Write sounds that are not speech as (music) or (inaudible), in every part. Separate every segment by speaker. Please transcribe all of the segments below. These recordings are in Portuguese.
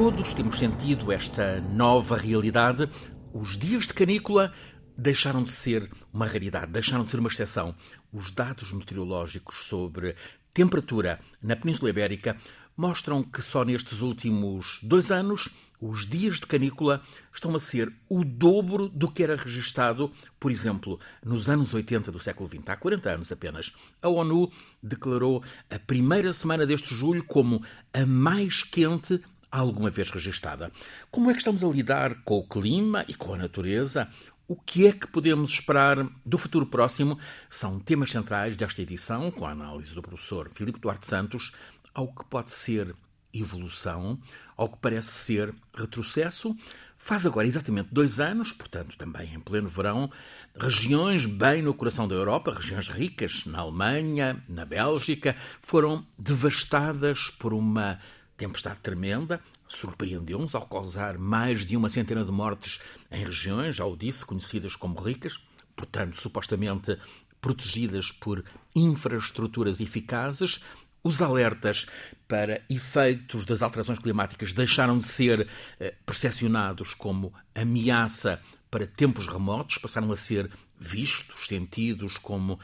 Speaker 1: Todos temos sentido esta nova realidade. Os dias de canícula deixaram de ser uma raridade, deixaram de ser uma exceção. Os dados meteorológicos sobre temperatura na Península Ibérica mostram que só nestes últimos dois anos os dias de canícula estão a ser o dobro do que era registado, por exemplo, nos anos 80 do século XX, há 40 anos apenas. A ONU declarou a primeira semana deste julho como a mais quente alguma vez registada. Como é que estamos a lidar com o clima e com a natureza? O que é que podemos esperar do futuro próximo? São temas centrais desta edição, com a análise do professor Filipe Duarte Santos, ao que pode ser evolução, ao que parece ser retrocesso. Faz agora exatamente dois anos, portanto, também em pleno verão, regiões bem no coração da Europa, regiões ricas, na Alemanha, na Bélgica, foram devastadas por uma tempestade tremenda, surpreendeu-nos ao causar mais de uma centena de mortes em regiões, já o disse, conhecidas como ricas, portanto, supostamente protegidas por infraestruturas eficazes. Os alertas para efeitos das alterações climáticas deixaram de ser eh, percepcionados como ameaça para tempos remotos, passaram a ser vistos, sentidos como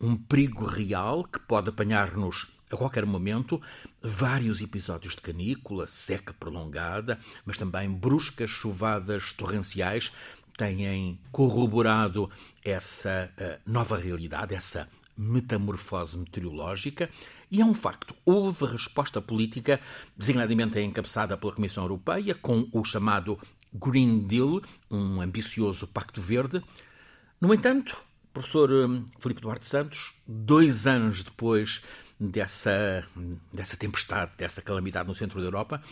Speaker 1: um perigo real que pode apanhar-nos a qualquer momento, vários episódios de canícula, seca prolongada, mas também bruscas chuvadas torrenciais têm corroborado essa uh, nova realidade, essa metamorfose meteorológica. E é um facto, houve resposta política, designadamente encabeçada pela Comissão Europeia, com o chamado Green Deal, um ambicioso pacto verde. No entanto, professor hum, Filipe Duarte Santos, dois anos depois dessa, dessa tempestade, dessa calamidade no centro da Europa,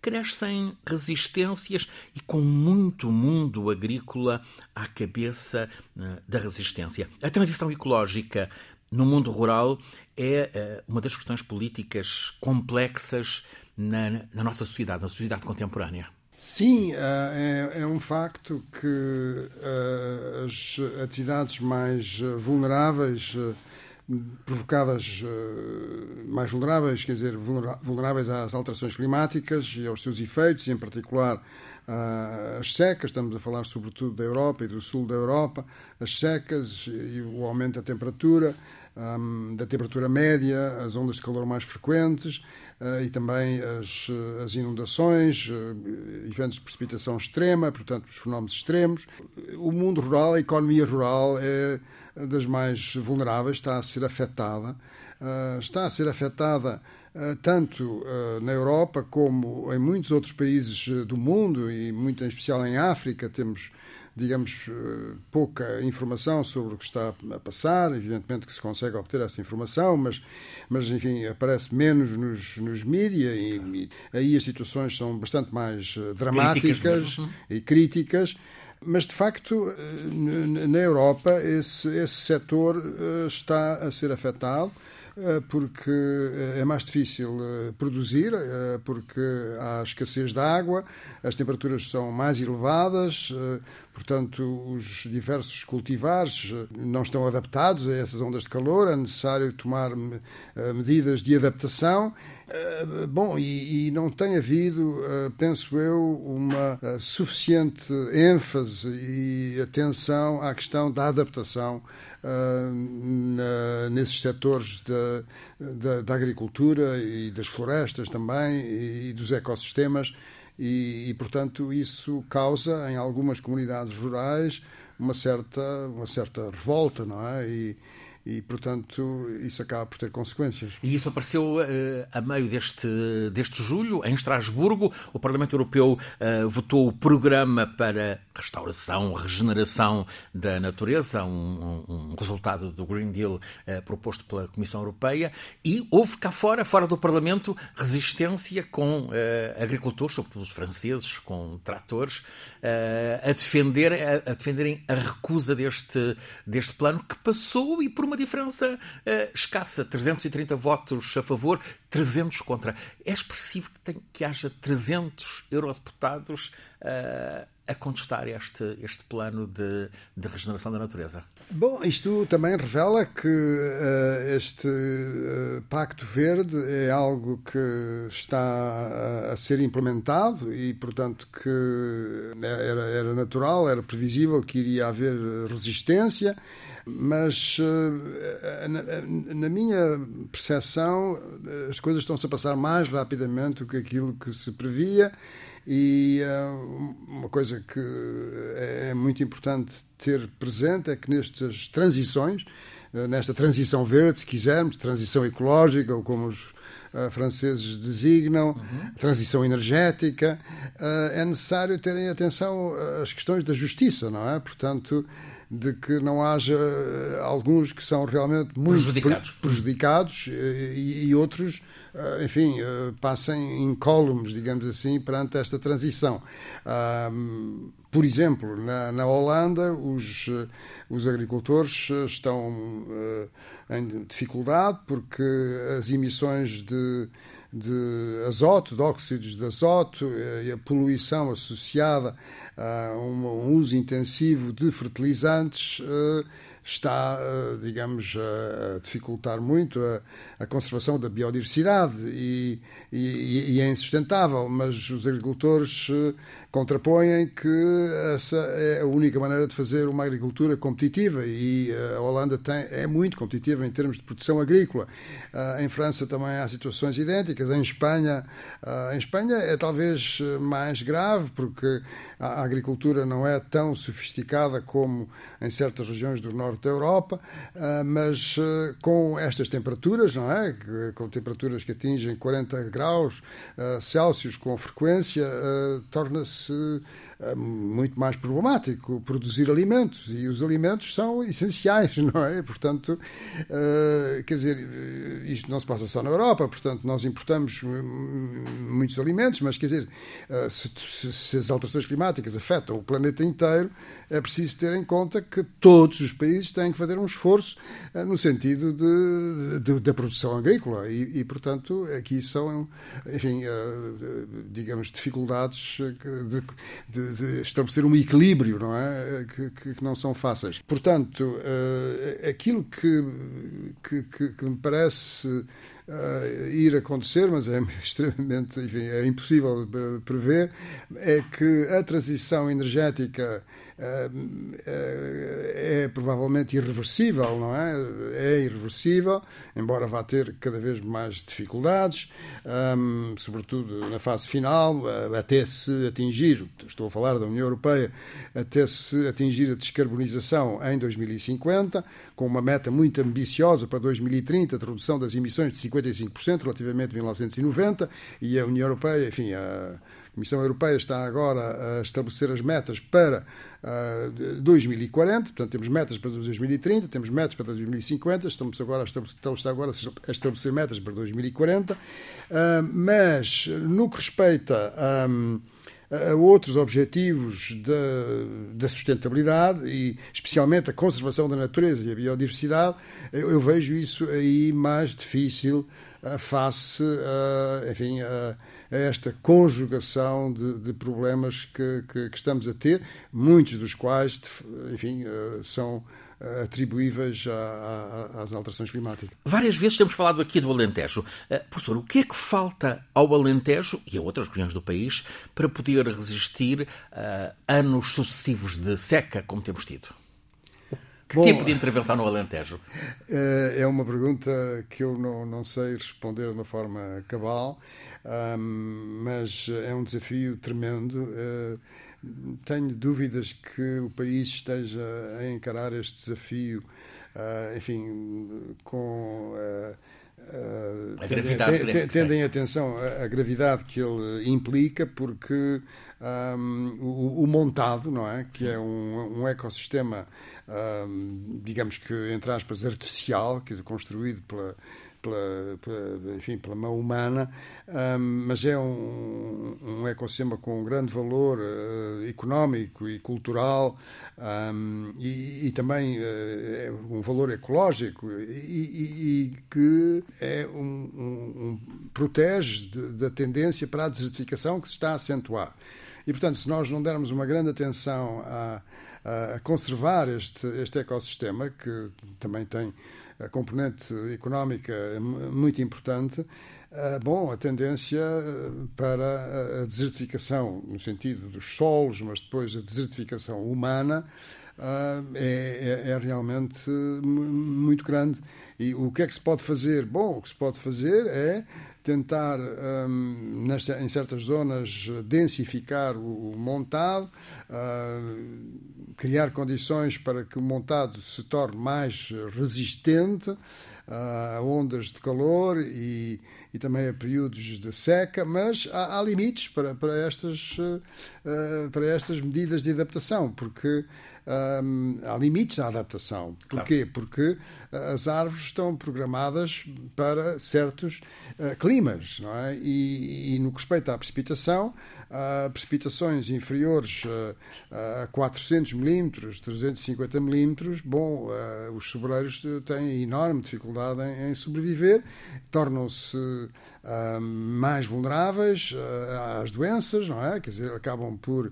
Speaker 1: crescem resistências e com muito mundo agrícola à cabeça uh, da resistência. A transição ecológica no mundo rural é uh, uma das questões políticas complexas na, na, nossa sociedade, na sociedade contemporânea.
Speaker 2: Sim, uh, é, é, um facto que as atividades mais vulneráveis provocadas uh, mais vulneráveis, quer dizer, vulneráveis às alterações climáticas e aos seus efeitos, e em particular uh, as secas, estamos a falar sobretudo da Europa e do sul da Europa, as secas e o aumento da temperatura, um, da temperatura média, as ondas de calor mais frequentes uh, e também as, as inundações, eventos de precipitação extrema, portanto, os fenómenos extremos. O mundo rural, a economia rural é das mais vulneráveis, está a ser afetada. Uh, está a ser afetada uh, tanto uh, na Europa como em muitos outros países do mundo e muito em especial em África. Temos, digamos, pouca informação sobre o que está a passar. Evidentemente que se consegue obter essa informação, mas, mas enfim, aparece menos nos, nos mídias e, e aí as situações são bastante mais dramáticas críticas e críticas. Mas, de facto, eh, na Europa, esse, esse setor eh, está a ser afetado eh, porque é mais difícil produzir, porque há escassez de água, as temperaturas são mais elevadas, portanto, os diversos cultivares não estão adaptados a essas ondas de calor, é necessário tomar medidas de adaptação eh, bom, e, e, não tem havido, uh, penso eu, uma uh, suficiente ênfase e atenção à questão da adaptação na, nesses setores da, da, da, agricultura e das florestas também e, e dos ecossistemas. E, e, portanto, isso causa em algumas comunidades rurais uma certa, uma certa revolta, não é? E, e, portanto, isso acaba por ter consequências.
Speaker 1: E isso apareceu uh, a meio deste, deste julho, em Estrasburgo. O Parlamento Europeu uh, votou o programa para restauração, regeneração da natureza, um, um, resultado do Green Deal uh, proposto pela Comissão Europeia. E houve cá fora, fora do Parlamento, resistência com agricultores, sobretudo os franceses, com tratores, a, defender, a, a defenderem a recusa deste, deste plano que passou e por uma diferença escassa, 330 votos a favor, 300 contra. É expressivo que, tem, que haja 300 eurodeputados a contestar este, este plano de, de regeneração da natureza?
Speaker 2: Bom, isto também revela que uh, este uh, Pacto Verde é algo que está a, a ser implementado e, portanto, que era, era natural, era previsível que iria haver resistência mas uh, na, na, minha percepção as coisas estão-se a passar mais rapidamente do que aquilo que se previa e uh, uma coisa que é, é muito importante ter presente é que nestas transições, uh, nesta transição verde, se quisermos, transição ecológica, ou como os franceses designam, uhum. transição energética, é necessário terem atenção às questões da justiça, não é? Portanto, de que não haja alguns que são realmente muito prejudicados, prejudicados e, e outros eh, enfim, eh, passem incólumes, digamos assim, perante esta transição. Por exemplo, na, na Holanda, os, eh, os agricultores estão em dificuldade porque as emissões de, de azoto, de óxidos de azoto e a poluição associada a um, uso intensivo de fertilizantes está, eh, digamos, a dificultar muito a, a conservação da biodiversidade e, e, e, é insustentável, mas os agricultores eh, contrapõem que essa é a única maneira de fazer uma agricultura competitiva e eh, a Holanda tem, é muito competitiva em termos de produção agrícola. Em França também há situações idênticas, em Espanha, em Espanha é talvez mais grave porque a agricultura não é tão sofisticada como em certas regiões do norte da Europa, ah, mas ah, com estas temperaturas, não é? Com temperaturas que atingem 40 graus ah, Celsius com frequência, torna-se muito mais problemático produzir alimentos e os alimentos são essenciais, (laughs) não é? Portanto, uh, quer dizer, isto não se passa só na Europa, portanto, nós importamos muitos alimentos, mas quer dizer, se, se, as alterações climáticas afetam o planeta inteiro, é preciso ter em conta que todos os países têm que fazer um esforço no sentido de, de, da produção agrícola e, e, portanto, aqui são, enfim, digamos, dificuldades de, de de, estabelecer um equilíbrio, não é? Que, que, não são fáceis. Portanto, uh, aquilo que, que, que, me parece uh, ir acontecer, mas é (laughs) extremamente, enfim, é impossível prever, é que a transição energética é provavelmente irreversível, não é? É irreversível, embora vá ter cada vez mais dificuldades, sobretudo na fase final, até se atingir, estou a falar da União Europeia, até se atingir a descarbonização em 2050, com uma meta muito ambiciosa para 2030, de redução das emissões de 55% relativamente a 1990, e a União Europeia, enfim, a Comissão Europeia está agora a estabelecer as metas para uh, 2040, portanto, temos metas para 2030, temos metas para 2050, estamos agora a estabelecer, agora a estabelecer metas para 2040, uh, mas no que respeita a. Um, a outros objetivos da, da, sustentabilidade e especialmente a conservação da natureza e a biodiversidade, eu, eu vejo isso aí mais difícil uh, face uh, enfim, uh, a esta conjugação de, de problemas que, que, que, estamos a ter, muitos dos quais, enfim, eh, eh, atribuíveis às alterações climáticas.
Speaker 1: Várias vezes temos falado aqui do Alentejo. Uh, professor, o que é que falta ao Alentejo e a outras regiões do país para poder resistir uh, anos sucessivos de seca como temos tido? Que Bom, tipo de intervenção no Alentejo?
Speaker 2: É uma pergunta que eu não, não sei responder de uma forma cabal um, mas é um desafio tremendo. Uh, tenho dúvidas que o país esteja a encarar este desafio, uh, enfim, com. Uh,
Speaker 1: Uh, tendem,
Speaker 2: tendem atenção à, gravidade que ele implica, porque um, o, o, montado, não é? Que é um, um ecossistema, um, digamos que, entre aspas, artificial, que é construído pela, pela, enfim, pela mão humana, um, mas é um, um, ecossistema com um grande valor uh, económico e cultural um, e, e, também uh, um valor ecológico e, e, que é um, protege da tendência para a desertificação que se está a acentuar. E, portanto, se nós não dermos uma grande atenção a, a conservar este, este ecossistema, que também tem a componente económica muito importante, eh, bom, a tendência eh, para a desertificação, no sentido dos solos, mas depois a desertificação humana, é, é, é, realmente muito grande. E o que é que se pode fazer? Bom, o que se pode fazer é tentar, um, nesta, em certas zonas, densificar o, o montado, uh, criar condições para que o montado se torne mais resistente a ondas de calor e, e também a períodos de seca, mas há, há limites para, para, estas, uh, para estas medidas de adaptação, porque há limites à adaptação. Porquê? Claro. Porque as árvores estão programadas para certos uh, climas, não é? E, e, no que respeita à precipitação, uh, precipitações inferiores uh, a 400 milímetros, 350 milímetros, bom, uh, os sobreiros têm enorme dificuldade em, em sobreviver, tornam-se mais vulneráveis às doenças, não é? Quer dizer, acabam por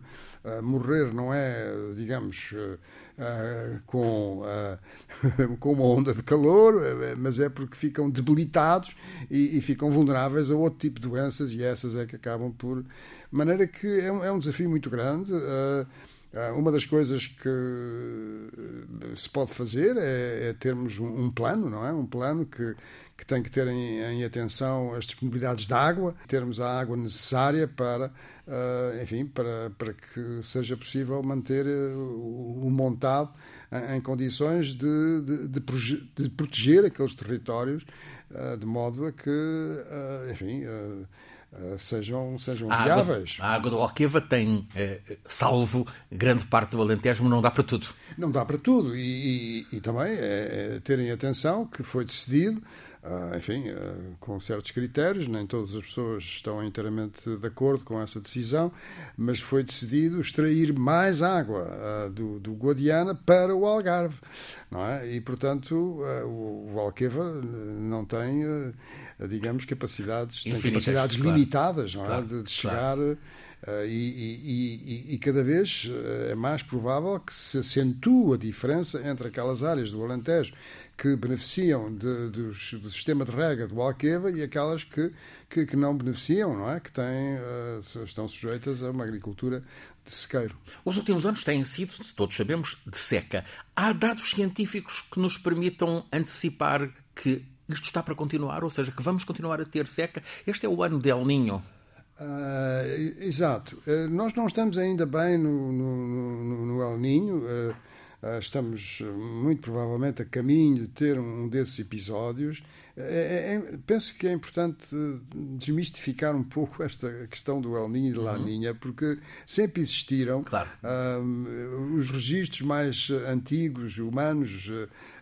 Speaker 2: morrer, não é, digamos, Uh, com, uh, (laughs) com uma onda de calor, mas é porque ficam debilitados e, e, ficam vulneráveis a outro tipo de doenças e essas é que acabam por de maneira que é um, é um desafio muito grande. Uh, uma das coisas que se pode fazer é, é termos um, um, plano, não é? Um plano que, que tem que ter em, em, atenção as disponibilidades de água, termos a água necessária para, uh, enfim, para, para que seja possível manter o, o montado em, em condições de, de, de, de, proteger aqueles territórios uh, de modo a que, uh, enfim eh, sejam, sejam a viáveis.
Speaker 1: Água, a água do Alqueva tem, eh, salvo grande parte do Alentejo, mas não dá para tudo.
Speaker 2: Não dá para tudo. E, e, e também é, é terem atenção que foi decidido Uh, enfim, uh, com certos critérios, nem todas as pessoas estão inteiramente de acordo com essa decisão, mas foi decidido extrair mais água uh, do, do Guadiana para o Algarve, não é? E, portanto, o, o Alqueva não tem, digamos, capacidades, tem capacidades claro. limitadas, não é? Claro, de, de chegar... Claro. Uh, e, e, e, e, cada vez é mais provável que se acentue a diferença entre aquelas áreas do Alentejo que beneficiam de, dos, do sistema de rega do Alqueva e aquelas que, que, que não beneficiam, não é? Que têm, uh, estão sujeitas a uma agricultura de sequeiro.
Speaker 1: Os últimos anos têm sido, todos sabemos, de seca. Há dados científicos que nos permitam antecipar que isto está para continuar, ou seja, que vamos continuar a ter seca. Este é o ano de El Ninho.
Speaker 2: Uh, exato. Uh, nós não estamos ainda bem no, no, no, no El Ninho. Uh, ah, estamos eh, muito provavelmente a caminho de ter um desses episódios. É, é, é, penso que é importante desmistificar um pouco esta questão do El Niño e de La uhum. Porque sempre existiram.
Speaker 1: Claro.
Speaker 2: Os registros mais antigos, humanos,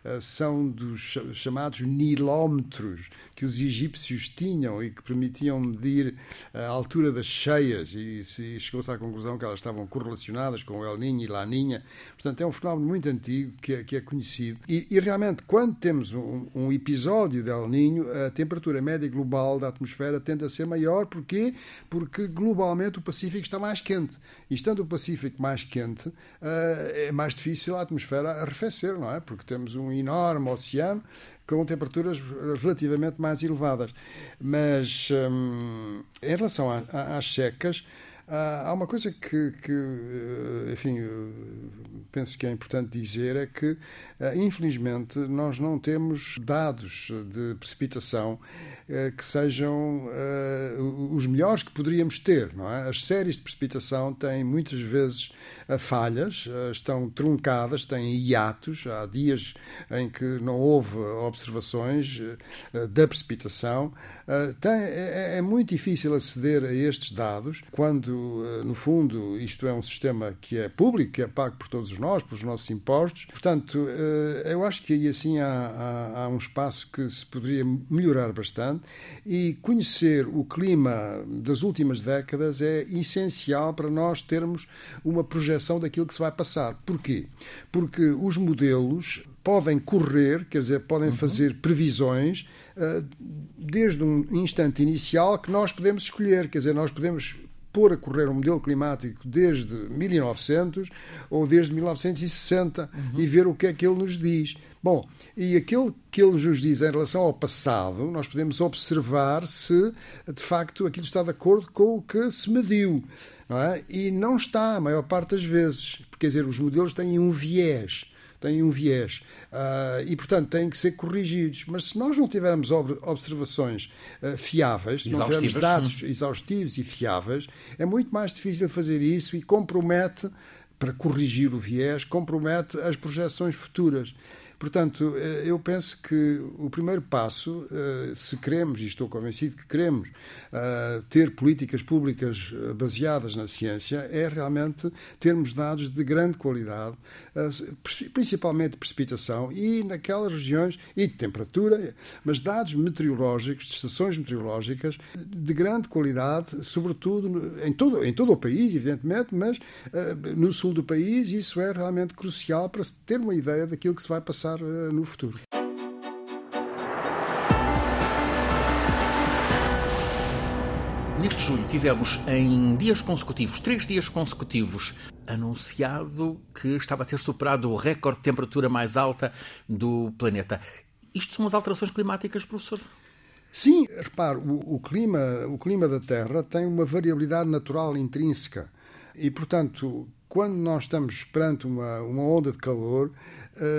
Speaker 2: eh, são dos chamados nilómetros que os egípcios tinham e que permitiam medir a altura das cheias e se chegou-se à conclusão que elas estavam correlacionadas com o El Niño e La Niña. Portanto, é um fenómeno muito antigo que é, que é conhecido. E, e, realmente, quando temos um, um, episódio de El Niño, a temperatura média global da atmosfera tende a ser maior. Porquê? Porque globalmente o Pacífico está mais quente. E estando o Pacífico mais quente, uh, é mais difícil a atmosfera arrefecer, não é? Porque temos um enorme oceano com temperaturas relativamente mais elevadas. Mas hum, em relação às secas, há uma coisa que, que, eh, enfim, penso que é importante dizer é que, eh, infelizmente, nós não temos dados de precipitação que sejam os melhores que poderíamos ter. Não é? As séries de precipitação têm muitas vezes falhas, estão truncadas, têm hiatos. Há dias em que não houve observações da precipitação. É, é muito difícil aceder a estes dados quando eh, no fundo, isto é um sistema que é público, que é pago por todos nós, pelos nossos impostos. Portanto, eh, eu acho que aí assim há, há, há um espaço que se poderia melhorar bastante e conhecer o clima das últimas décadas é essencial para nós termos uma projeção daquilo que se vai passar. Porquê? Porque os modelos podem correr, quer dizer, podem uhum. fazer previsões uh, desde um instante inicial que nós podemos escolher, quer dizer, nós podemos pôr a correr um modelo climático desde 1900 ou desde 1960 uhum. e ver o que é que ele nos diz. Bom, e aquilo que ele nos diz em relação ao passado, nós podemos observar se de facto aquilo está de acordo com o que se mediu. Não é? E não está, a maior parte das vezes. Quer dizer, os modelos têm um viés têm um viés uh, e, portanto, têm que ser corrigidos. Mas se nós não tivermos observações uh, fiáveis, se não tivermos dados exaustivos e fiáveis, é muito mais difícil fazer isso e compromete, para corrigir o viés, compromete as projeções futuras. Portanto, eh, eu penso que o primeiro passo, eh, se queremos, e estou convencido que queremos, eh, ter políticas públicas baseadas na ciência, é realmente termos dados de grande qualidade, principalmente de precipitação e naquelas regiões, e de temperatura, mas dados meteorológicos, de estações meteorológicas de grande qualidade, sobretudo em todo, em todo o país, evidentemente, mas no sul do país, isso é realmente crucial para ter uma ideia daquilo que se vai passar pensar eh, no futuro.
Speaker 1: Neste julho tivemos em dias consecutivos, três dias consecutivos, anunciado que estava a ser superado o recorde de temperatura mais alta do planeta. Isto são as alterações climáticas, professor?
Speaker 2: Sim, repare, o, o, clima, o clima da Terra tem uma variabilidade natural intrínseca. E, portanto, quando nós estamos perante uma, uma onda de calor,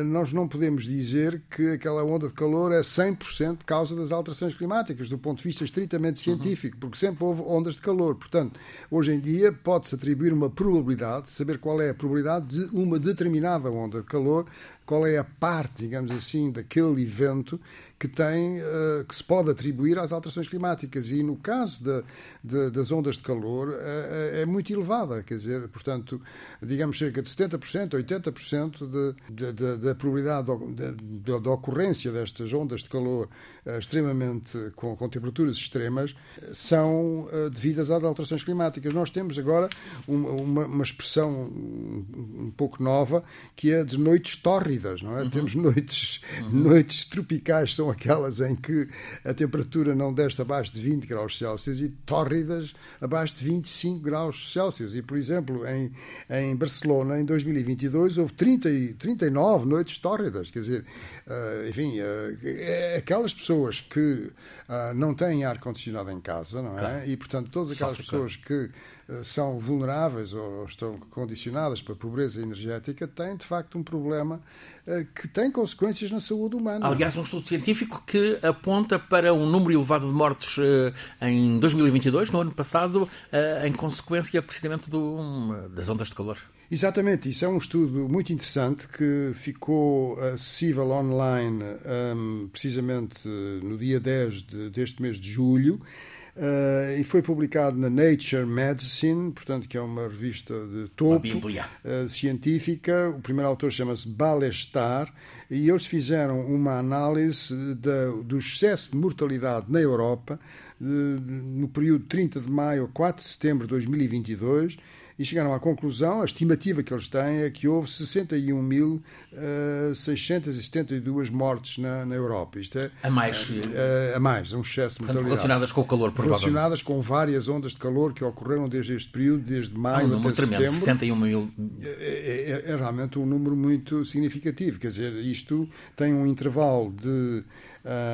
Speaker 2: nós não podemos dizer que aquela onda de calor é 100% causa das alterações climáticas, do ponto de vista estritamente uhum. científico, porque sempre houve ondas de calor. Portanto, hoje em dia pode-se atribuir uma probabilidade, saber qual é a probabilidade de uma determinada onda de calor qual é a parte, digamos assim, daquele evento que tem uh, que se pode atribuir às alterações climáticas. E no caso de, de, das ondas de calor uh, é muito elevada, quer dizer, portanto, digamos cerca de 70%, 80% da probabilidade da ocorrência destas ondas de calor extremamente com, com, temperaturas extremas são devidas às alterações climáticas. Nós temos agora uma, uma, expressão um pouco nova que é de noites tórridas não é? Uhum. Temos noites, uhum. noites tropicais, são aquelas em que a temperatura não desce abaixo de 20 graus Celsius e tórridas abaixo de 25 graus Celsius. E, por exemplo, em, em Barcelona, em 2022, houve 30, 39 noites tórridas. Quer dizer, uh, enfim, uh, aquelas pessoas que uh, não têm ar-condicionado em casa, não é? Claro. E, portanto, todas aquelas Sofre, pessoas que são vulneráveis ou estão condicionadas para a pobreza energética têm, de facto, um problema eh, que tem consequências na saúde humana.
Speaker 1: Aliás, um estudo científico que aponta para um número elevado de mortes eh, em 2022, no ano passado, eh, em consequência precisamente do, das ondas de calor.
Speaker 2: Exatamente, isso é um estudo muito interessante que ficou acessível online um, precisamente no dia 10 de, deste mês de julho Uh, e foi publicado na Nature Medicine, portanto, que é uma revista de topo uh, científica. O primeiro autor chama-se Balestar e eles fizeram uma análise da, do excesso de mortalidade na Europa uh, no período de 30 de maio a 4 de setembro de 2022 e chegaram à conclusão, a estimativa que eles têm é que houve 61.672 uh, mortes na, na Europa. Isto é,
Speaker 1: a mais. Uh,
Speaker 2: a mais, um excesso de mortalidade.
Speaker 1: Relacionadas com o calor, provavelmente.
Speaker 2: Relacionadas com várias ondas de calor que ocorreram desde este período, desde maio
Speaker 1: um
Speaker 2: até
Speaker 1: tremendo,
Speaker 2: setembro.
Speaker 1: 61 mil.
Speaker 2: É, é, é, é realmente um número muito significativo. Quer dizer, isto tem um intervalo de,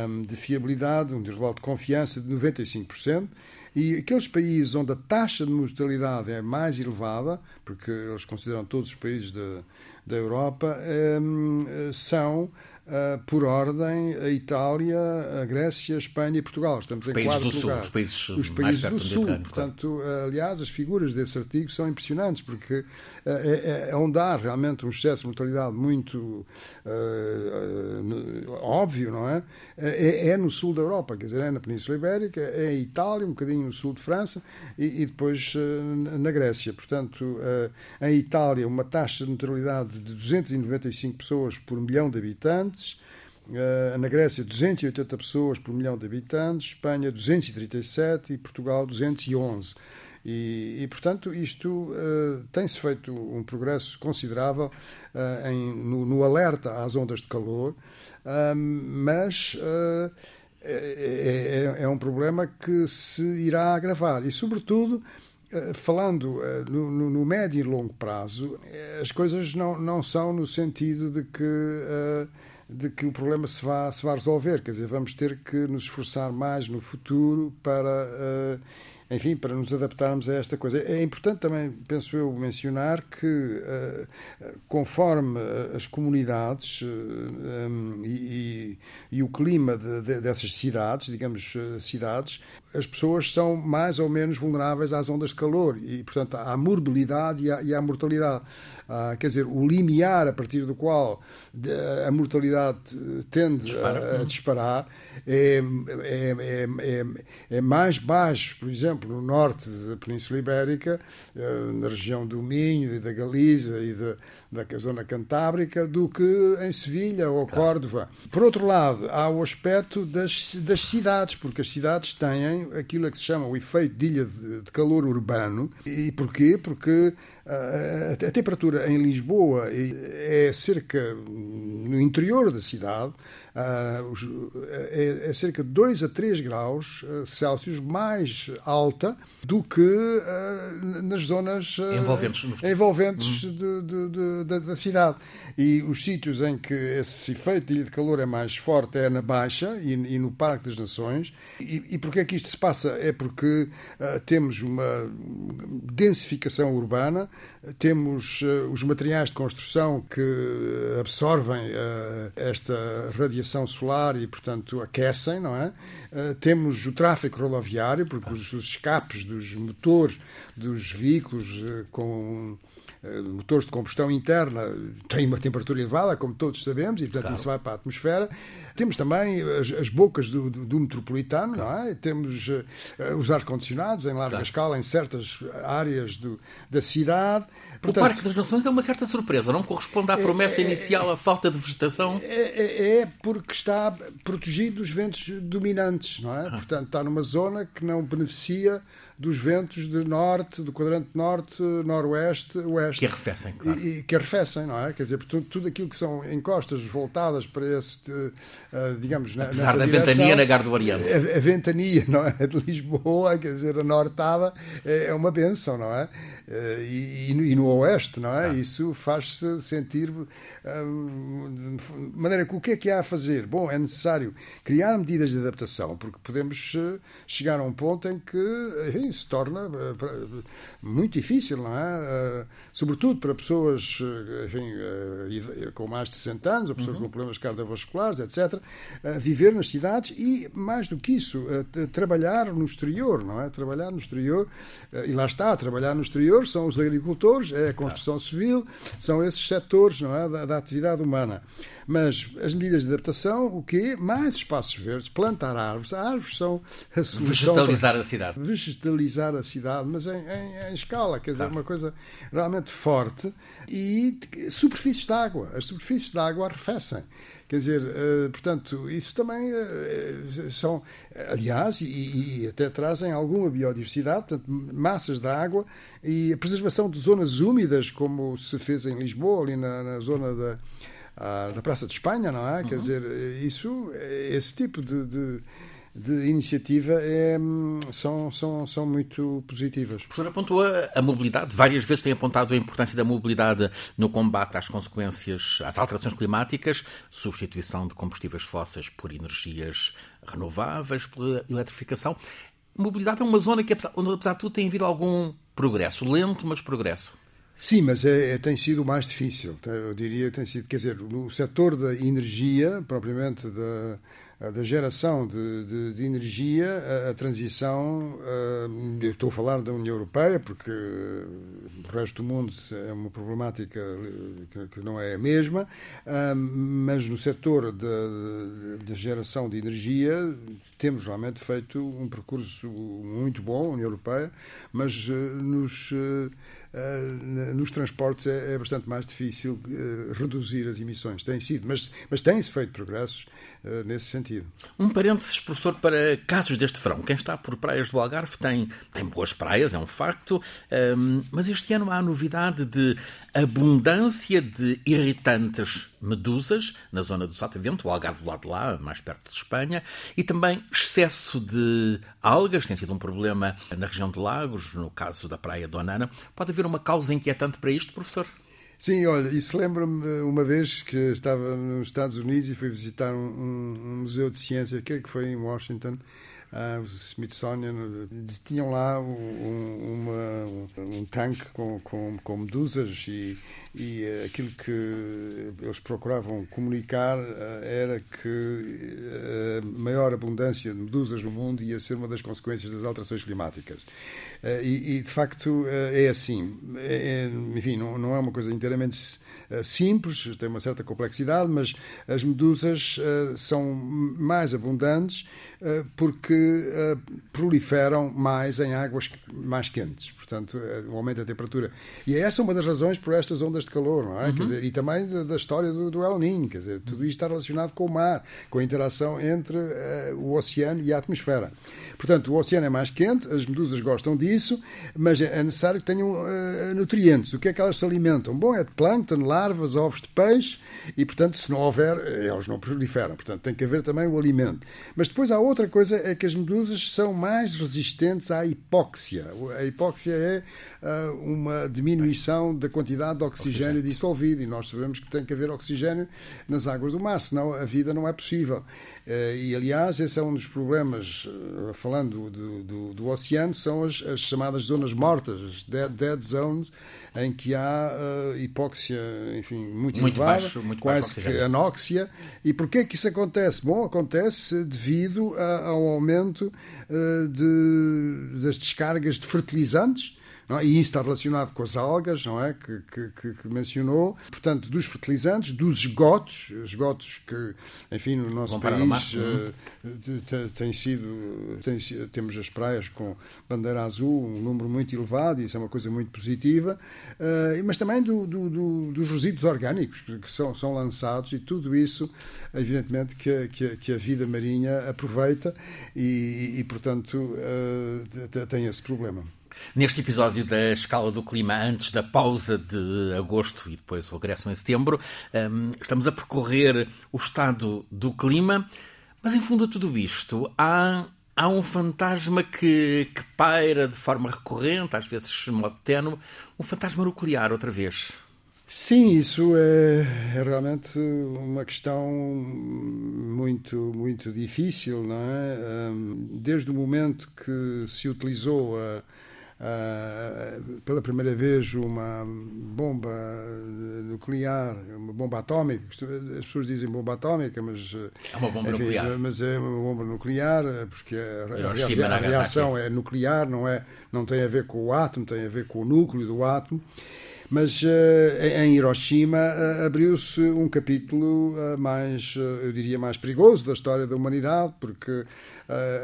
Speaker 2: um, de fiabilidade, um intervalo de confiança de 95%. E aqueles países onde a taxa de mortalidade é mais elevada, porque eles consideram todos os países da, da Europa, hum, são Uh, por ordem, a Itália, a Grécia, a Espanha e Portugal. Estamos
Speaker 1: os
Speaker 2: em
Speaker 1: países
Speaker 2: quarto
Speaker 1: do
Speaker 2: lugar.
Speaker 1: Sul, os países,
Speaker 2: os países do Sul. Portanto, aliás, as figuras desse artigo são impressionantes, porque uh, é, é, onde há realmente um excesso de mortalidade muito óbvio, não é? é? é? no sul da Europa, quer dizer, é na Península Ibérica, é em Itália, um bocadinho no sul de França e, e depois na Grécia. Portanto, em Itália, uma taxa de mortalidade de 295 pessoas por milhão de habitantes Uh, na Grécia, 280 pessoas por milhão de habitantes, Espanha, 237 e Portugal, 211. E, e portanto, isto uh, tem-se feito um progresso considerável uh, em, no, no, alerta às ondas de calor, mas é, é, é, um problema que se irá agravar e, sobretudo, falando no, no, no, médio e longo prazo, as coisas não, não são no sentido de que de que o problema se vá, se vá resolver. Quer dizer, vamos ter que nos esforçar mais no futuro para, enfim, para nos adaptarmos a esta coisa. É importante também, penso eu, mencionar que, conforme as comunidades um, e, e, o clima de, de, dessas cidades, digamos, cidades, as pessoas são mais ou menos vulneráveis às ondas de calor e, portanto, à morbilidade e à, e à mortalidade. Ah, quer dizer, o limiar a partir do qual a mortalidade tende Dispara. a, a disparar é, é, é, é, mais baixo, por exemplo, no norte da Península Ibérica, eh, na região do Minho e da Galiza e da, da zona cantábrica, do que em Sevilha ou. Córdoba. Por outro lado, há o aspecto das, das cidades, porque as cidades têm aquilo que se chama o efeito de ilha de, de calor urbano. E porquê? Porque a, a temperatura em Lisboa é cerca, no interior da cidade, é, é cerca de 2 a 3 graus Celsius mais alta do que nas zonas
Speaker 1: envolventes,
Speaker 2: envolventes hum. de, de, de, da, da, cidade. E os sítios em que esse efeito de calor é mais forte é na Baixa e, e no Parque das Nações. E, e porquê é que isto se passa? É porque temos uma densificação urbana, temos uh, os materiais de construção que absorvem uh, esta radiação solar e, portanto, aquecem, não é? temos o tráfego rodoviário, porque os, escapes dos motores dos veículos com eh, motores de combustão interna têm uma temperatura elevada, como todos sabemos, e portanto claro. isso vai para a atmosfera. Temos também as, as bocas do, do, do metropolitano, claro. não é? Temos uh, os ar-condicionados em larga claro. escala em certas áreas do, da cidade.
Speaker 1: Portanto, o Parque das Nações é uma certa surpresa, não corresponde à é, promessa é, é, inicial, a falta de vegetação?
Speaker 2: É, é, é, porque está protegido dos ventos dominantes, não é? Ah. Portanto, está numa zona que não beneficia dos ventos de norte, do quadrante norte, noroeste, oeste.
Speaker 1: Que arrefecem, claro.
Speaker 2: E, e que arrefecem, não é? Quer dizer, portanto, tudo aquilo que são encostas voltadas para esse, uh, digamos,
Speaker 1: Apesar da direção, ventania na Garda do Oriente.
Speaker 2: A, a, ventania, não é? De Lisboa, quer dizer, a nortada é, é uma benção, não é? Uh, e, e, no oeste, não é? Ah. Isso faz-se sentir de maneira que o que é que há a fazer? Bom, é necessário criar medidas de adaptação, porque podemos chegar a um ponto em que, enfim, se torna eh, muito difícil, não é? Eh, sobretudo para pessoas eh, enfim, com mais de 60 anos, ou pessoas uhum. com problemas cardiovasculares, etc., viver nas cidades e, mais do que isso, trabalhar no exterior, não é? Trabalhar no exterior, e lá está, trabalhar no exterior são os agricultores, é a construção civil, são esses setores, não é? da, da atividade humana. Mas as medidas de adaptação, o quê? Mais espaços verdes, plantar árvores. Árvores são
Speaker 1: a solução. Vegetalizar a cidade.
Speaker 2: Vegetalizar a cidade, mas em, em, em escala, quer dizer, claro. uma coisa realmente forte. E superfícies de água. As superfícies de água arrefecem. Quer dizer, uh, portanto, isso também uh, são, aliás, e, e, até trazem alguma biodiversidade, portanto, massas de água e a preservação de zonas úmidas, como se fez em Lisboa, ali na, na zona da da Praça de Espanha, não é? Uhum. Quer dizer, isso, esse tipo de, de, de iniciativa é, são, são, são muito positivas.
Speaker 1: O professor apontou a, a, mobilidade, várias vezes tem apontado a importância da mobilidade no combate às consequências, às alterações climáticas, substituição de combustíveis fósseis por energias renováveis, pela eletrificação. Mobilidade é uma zona que, onde, apesar de tudo, tem havido algum progresso, lento, mas progresso.
Speaker 2: Sim, mas é, é, tem sido mais difícil. Eu diria que tem sido, quer dizer, no setor da energia, propriamente da, da geração de, de, de energia, a, a transição, eu estou a falar da União Europeia, porque o resto do mundo é uma problemática que, que não é a mesma, mas no setor da geração de energia temos realmente feito um percurso muito bom, União Europeia, mas nos eh, nos transportes é, é, bastante mais difícil reduzir as emissões. Tem sido, mas, mas tem-se feito progressos nesse sentido.
Speaker 1: Um parênteses, professor, para casos deste verão. Quem está por praias do Algarve tem, tem boas praias, é um facto, um, mas este ano há a novidade de abundância de irritantes medusas na zona do Sotavento, o Algarve do lado de lá, mais perto de Espanha, e também excesso de algas, tem sido um problema na região de Lagos, no caso da Praia do Anana. Pode haver uma causa inquietante para isto, professor?
Speaker 2: Sim, olha, isso lembra-me uma vez que estava nos Estados Unidos e fui visitar um, um museu de ciência, que foi em Washington, uh, o Smithsonian, tinham lá um, uma, um tanque com, com, com medusas e, e uh, aquilo que eles procuravam comunicar uh, era que a maior abundância de medusas no mundo ia ser uma das consequências das alterações climáticas. Uh, e, e, de facto uh, é assim. É, é, enfim, não, não, é uma coisa inteiramente uh, simples, tem uma certa complexidade, mas as medusas são mais abundantes porque proliferam mais em águas mais quentes. Portanto, o aumento da temperatura. E é essa uma das razões por estas ondas de calor, não é? Uhum. Dizer, e também da, história do, do, El Niño. Quer dizer, tudo isto está relacionado com o mar, com a interação entre o oceano e a atmosfera. Portanto, o oceano é mais quente, as medusas gostam disso, mas é necessário que tenham uh, nutrientes. O que é que elas se alimentam? Bom, é de plâncton, larvas, ovos de peixe e, portanto, se não houver, eh, elas não proliferam. Portanto, tem que haver também o alimento. Mas depois há outra coisa, é que as medusas são mais resistentes à hipóxia. A hipóxia é uh, uma diminuição da quantidade de oxigênio, oxigênio dissolvido e nós sabemos que tem que haver oxigênio nas águas do mar, senão a vida não é possível. Uh, e, aliás, esse é um dos problemas, uh, falando do, do, do, oceano, são as, as, chamadas zonas mortas, as dead, dead zones, em que há uh, hipóxia, enfim, muito, muito elevada, baixo, muito quase que anóxia. E porquê que isso acontece? Bom, acontece devido a, ao aumento de, das descargas de fertilizantes é? E isso está relacionado com as algas, não é? Que, que, que, mencionou. Portanto, dos fertilizantes, dos esgotos, esgotos que, enfim, no nosso país uh, tem sido, tem, temos as praias com bandeira azul, um número muito elevado, e isso é uma coisa muito positiva, uh, mas também do, do, do, dos resíduos orgânicos que são, são lançados, e tudo isso, evidentemente, que, que, que a vida marinha aproveita e, e portanto, uh, tem esse problema.
Speaker 1: Neste episódio da Escala do Clima, antes da pausa de agosto e depois o regresso em setembro, hum, estamos a percorrer o estado do clima, mas em fundo a tudo isto há, há um fantasma que, que paira de forma recorrente, às vezes de modo ténue, um fantasma nuclear outra vez.
Speaker 2: Sim, isso é, é, realmente uma questão muito, muito difícil, não é? Hum, desde o momento que se utilizou a uh, pela primeira vez uma bomba nuclear, uma bomba atómica. As pessoas dizem bomba atómica, mas
Speaker 1: é uma bomba enfim, nuclear.
Speaker 2: Mas é uma bomba nuclear porque a, a, a, a reação é nuclear, não é, não tem a ver com o átomo, tem a ver com o núcleo do átomo. Mas uh, em Hiroshima uh, abriu-se um capítulo uh, mais, eu diria, mais perigoso da história da humanidade, porque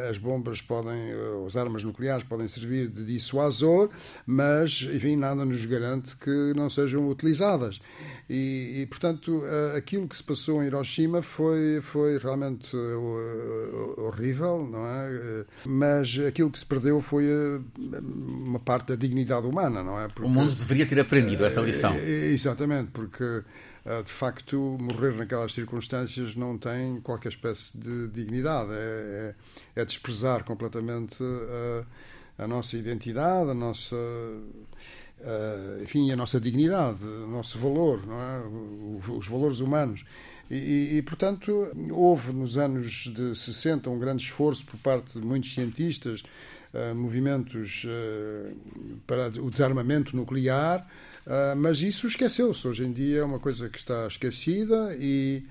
Speaker 2: as bombas podem, eh, as armas nucleares podem servir de dissuasor, mas, enfim, nada nos garante que não sejam utilizadas. E, e, portanto, eh, aquilo que se passou em Hiroshima foi, foi realmente horrível, não é? Mas aquilo que se perdeu foi uma parte da dignidade humana, não é?
Speaker 1: Porque, o mundo deveria ter aprendido essa lição.
Speaker 2: Exatamente, porque de facto, morrer naquelas circunstâncias não tem qualquer espécie de dignidade. É, é, é desprezar completamente a, a, nossa identidade, a nossa. enfim, a nossa dignidade, o nosso valor, é? os valores humanos. E, e, portanto, houve nos anos de 60 um grande esforço por parte de muitos cientistas, uh, movimentos uh, para o desarmamento nuclear, Uh, mas isso esqueceu-se. Hoje em dia é uma coisa que está esquecida e,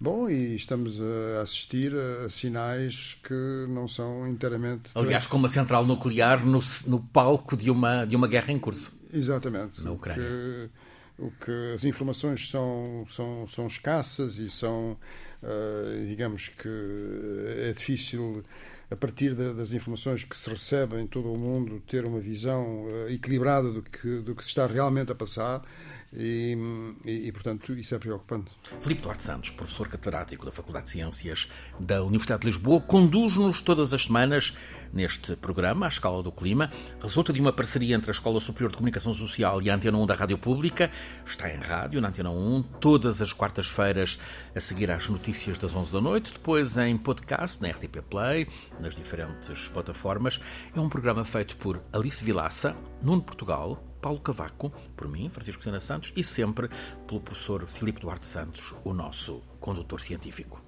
Speaker 2: bom, e estamos a assistir a sinais que não são inteiramente.
Speaker 1: Aliás, com uma central nuclear no, no palco de uma, de uma guerra em curso.
Speaker 2: Exatamente. Na Ucrânia. Que, o que as informações são, são, são escassas e são, uh, digamos que é difícil a partir das informações que se recebem em todo o mundo, ter uma visão uh, equilibrada do que, do que se está realmente a passar. E, e, e, portanto, isso é preocupante.
Speaker 1: Filipe Duarte Santos, professor catedrático da Faculdade de Ciências da Universidade de Lisboa, conduz-nos todas as semanas neste programa, A Escala do Clima. Resulta de uma parceria entre a Escola Superior de Comunicação Social e a Antena 1 da Rádio Pública. Está em rádio, na Antena 1, todas as quartas-feiras, a seguir às notícias das 11 da noite, depois em podcast, na RTP Play, nas diferentes plataformas. É um programa feito por Alice Vilaça, Nuno Portugal, Paulo Cavaco, por mim, Francisco Sena Santos, e sempre pelo professor Filipe Duarte Santos, o nosso condutor científico.